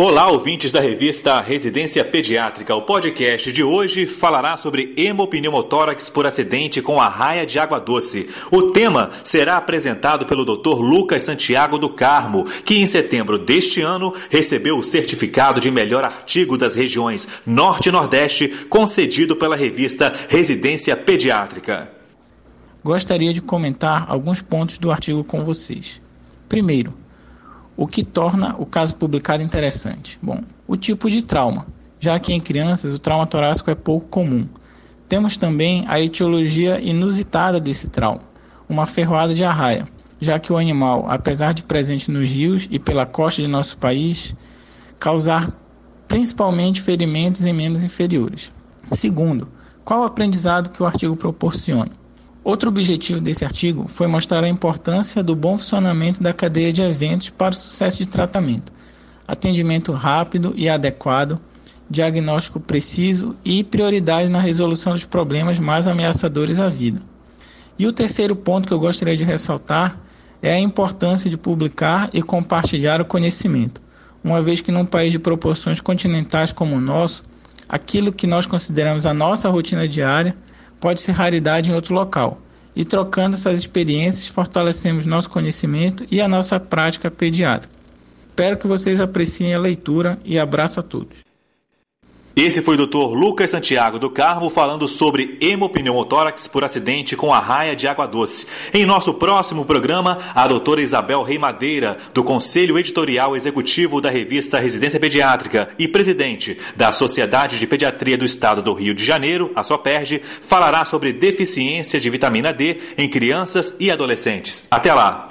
Olá, ouvintes da revista Residência Pediátrica. O podcast de hoje falará sobre hemopneumotórax por acidente com arraia de água doce. O tema será apresentado pelo Dr. Lucas Santiago do Carmo, que em setembro deste ano recebeu o certificado de melhor artigo das regiões Norte e Nordeste, concedido pela revista Residência Pediátrica. Gostaria de comentar alguns pontos do artigo com vocês. Primeiro, o que torna o caso publicado interessante? Bom, o tipo de trauma, já que em crianças o trauma torácico é pouco comum. Temos também a etiologia inusitada desse trauma, uma ferroada de arraia, já que o animal, apesar de presente nos rios e pela costa de nosso país, causar principalmente ferimentos em membros inferiores. Segundo, qual o aprendizado que o artigo proporciona? Outro objetivo desse artigo foi mostrar a importância do bom funcionamento da cadeia de eventos para o sucesso de tratamento, atendimento rápido e adequado, diagnóstico preciso e prioridade na resolução dos problemas mais ameaçadores à vida. E o terceiro ponto que eu gostaria de ressaltar é a importância de publicar e compartilhar o conhecimento, uma vez que num país de proporções continentais como o nosso, aquilo que nós consideramos a nossa rotina diária pode ser raridade em outro local. E trocando essas experiências, fortalecemos nosso conhecimento e a nossa prática pediátrica. Espero que vocês apreciem a leitura e abraço a todos. Esse foi o Dr. Lucas Santiago do Carmo falando sobre hemopneumotórax por acidente com arraia de água doce. Em nosso próximo programa, a doutora Isabel Rei Madeira, do Conselho Editorial Executivo da revista Residência Pediátrica e presidente da Sociedade de Pediatria do Estado do Rio de Janeiro, a SOPERJ, falará sobre deficiência de vitamina D em crianças e adolescentes. Até lá!